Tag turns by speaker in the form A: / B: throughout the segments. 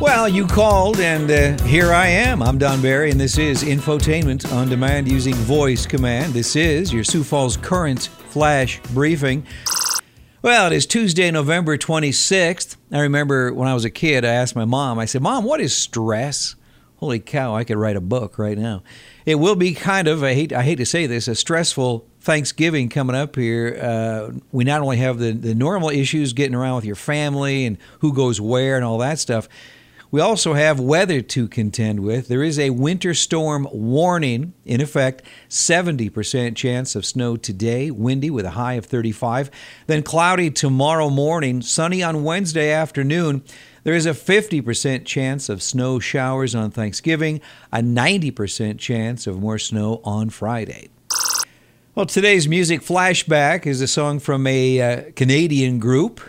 A: Well, you called, and uh, here I am. I'm Don Barry, and this is Infotainment on Demand using voice command. This is your Sioux Falls Current Flash Briefing. Well, it is Tuesday, November 26th. I remember when I was a kid, I asked my mom, I said, Mom, what is stress? Holy cow, I could write a book right now. It will be kind of, I hate, I hate to say this, a stressful Thanksgiving coming up here. Uh, we not only have the, the normal issues getting around with your family and who goes where and all that stuff, we also have weather to contend with. There is a winter storm warning in effect, 70% chance of snow today, windy with a high of 35. Then cloudy tomorrow morning, sunny on Wednesday afternoon. There is a 50% chance of snow showers on Thanksgiving, a 90% chance of more snow on Friday. Well, today's music flashback is a song from a uh, Canadian group.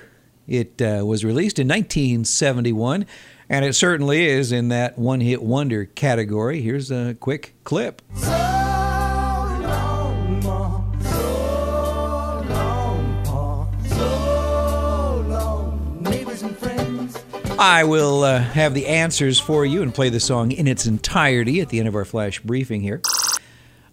A: It uh, was released in 1971. And it certainly is in that one hit wonder category. Here's a quick clip. So long, Ma. So long, Pa. So long, neighbors and friends. I will uh, have the answers for you and play the song in its entirety at the end of our flash briefing here.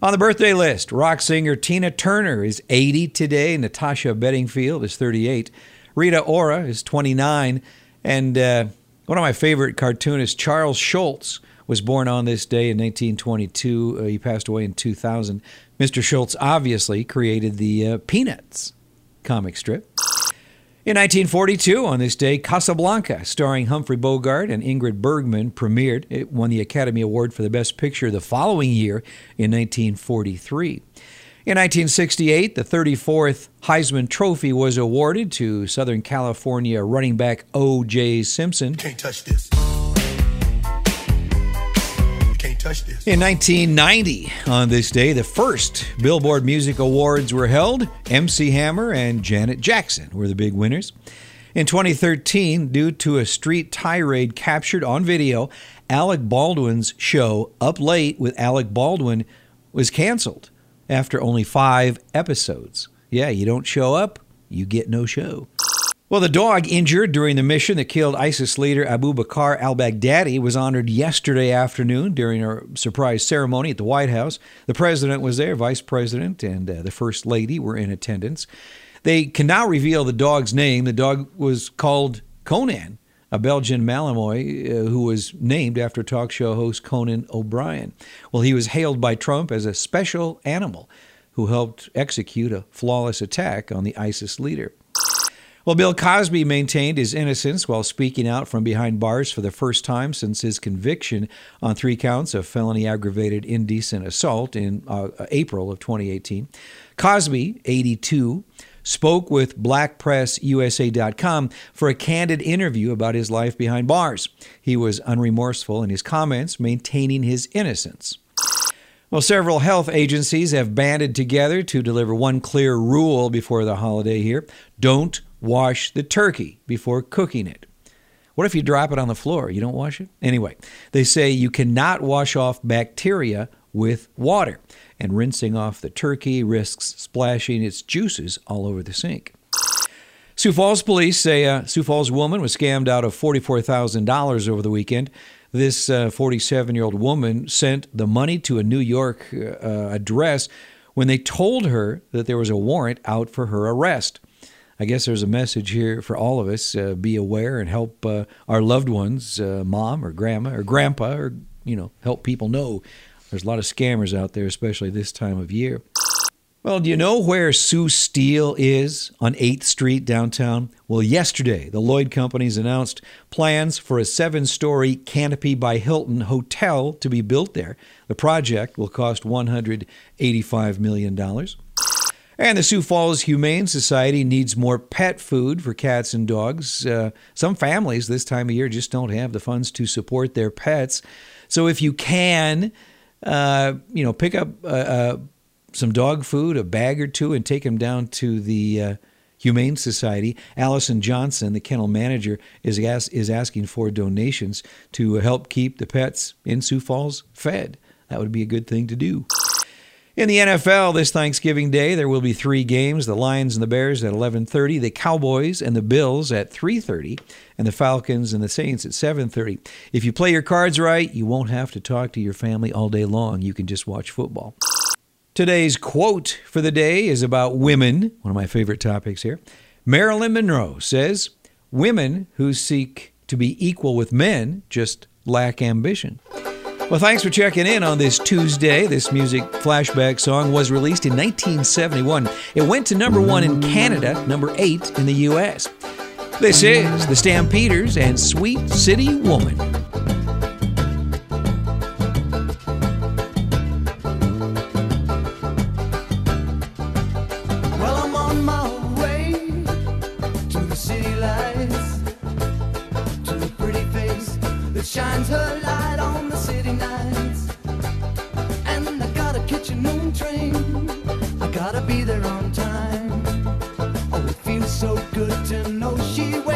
A: On the birthday list, rock singer Tina Turner is 80 today. Natasha Bedingfield is 38. Rita Ora is 29. And uh, one of my favorite cartoonists, Charles Schulz, was born on this day in 1922. Uh, he passed away in 2000. Mr. Schulz obviously created the uh, Peanuts comic strip. In 1942, on this day, Casablanca, starring Humphrey Bogart and Ingrid Bergman, premiered. It won the Academy Award for the Best Picture the following year in 1943. In 1968, the 34th Heisman Trophy was awarded to Southern California running back O.J. Simpson. Can't touch this. Can't touch this. In 1990, on this day, the first Billboard Music Awards were held. MC Hammer and Janet Jackson were the big winners. In 2013, due to a street tirade captured on video, Alec Baldwin's show Up Late with Alec Baldwin was canceled after only five episodes. Yeah, you don't show up, you get no show. Well, the dog injured during the mission that killed ISIS leader Abu Bakr al Baghdadi was honored yesterday afternoon during a surprise ceremony at the White House. The president was there, vice president, and uh, the first lady were in attendance. They can now reveal the dog's name. The dog was called Conan a Belgian Malinois uh, who was named after talk show host Conan O'Brien. Well, he was hailed by Trump as a special animal who helped execute a flawless attack on the ISIS leader. Well, Bill Cosby maintained his innocence while speaking out from behind bars for the first time since his conviction on three counts of felony aggravated indecent assault in uh, April of 2018. Cosby, 82, spoke with BlackPressUSA.com for a candid interview about his life behind bars. He was unremorseful in his comments, maintaining his innocence. Well, several health agencies have banded together to deliver one clear rule before the holiday here don't wash the turkey before cooking it. What if you drop it on the floor? You don't wash it? Anyway, they say you cannot wash off bacteria with water and rinsing off the turkey risks splashing its juices all over the sink. Sioux Falls police say a Sioux Falls woman was scammed out of $44,000 over the weekend. This 47 uh, year old woman sent the money to a New York uh, address when they told her that there was a warrant out for her arrest. I guess there's a message here for all of us: uh, be aware and help uh, our loved ones, uh, mom or grandma or grandpa, or you know, help people know there's a lot of scammers out there, especially this time of year. Well, do you know where Sioux Steel is on 8th Street downtown? Well, yesterday, the Lloyd Companies announced plans for a seven story Canopy by Hilton hotel to be built there. The project will cost $185 million. And the Sioux Falls Humane Society needs more pet food for cats and dogs. Uh, some families this time of year just don't have the funds to support their pets. So if you can, uh, you know, pick up uh, uh, some dog food, a bag or two, and take them down to the uh, Humane Society. Allison Johnson, the kennel manager, is as- is asking for donations to help keep the pets in Sioux Falls fed. That would be a good thing to do. In the NFL this Thanksgiving Day, there will be three games: the Lions and the Bears at 11:30, the Cowboys and the Bills at 3:30, and the Falcons and the Saints at 7:30. If you play your cards right, you won't have to talk to your family all day long. You can just watch football. Today's quote for the day is about women, one of my favorite topics here. Marilyn Monroe says, "Women who seek to be equal with men just lack ambition." Well, thanks for checking in on this Tuesday. This music flashback song was released in 1971. It went to number one in Canada, number eight in the U.S. This is the Stampeders and Sweet City Woman.
B: Know she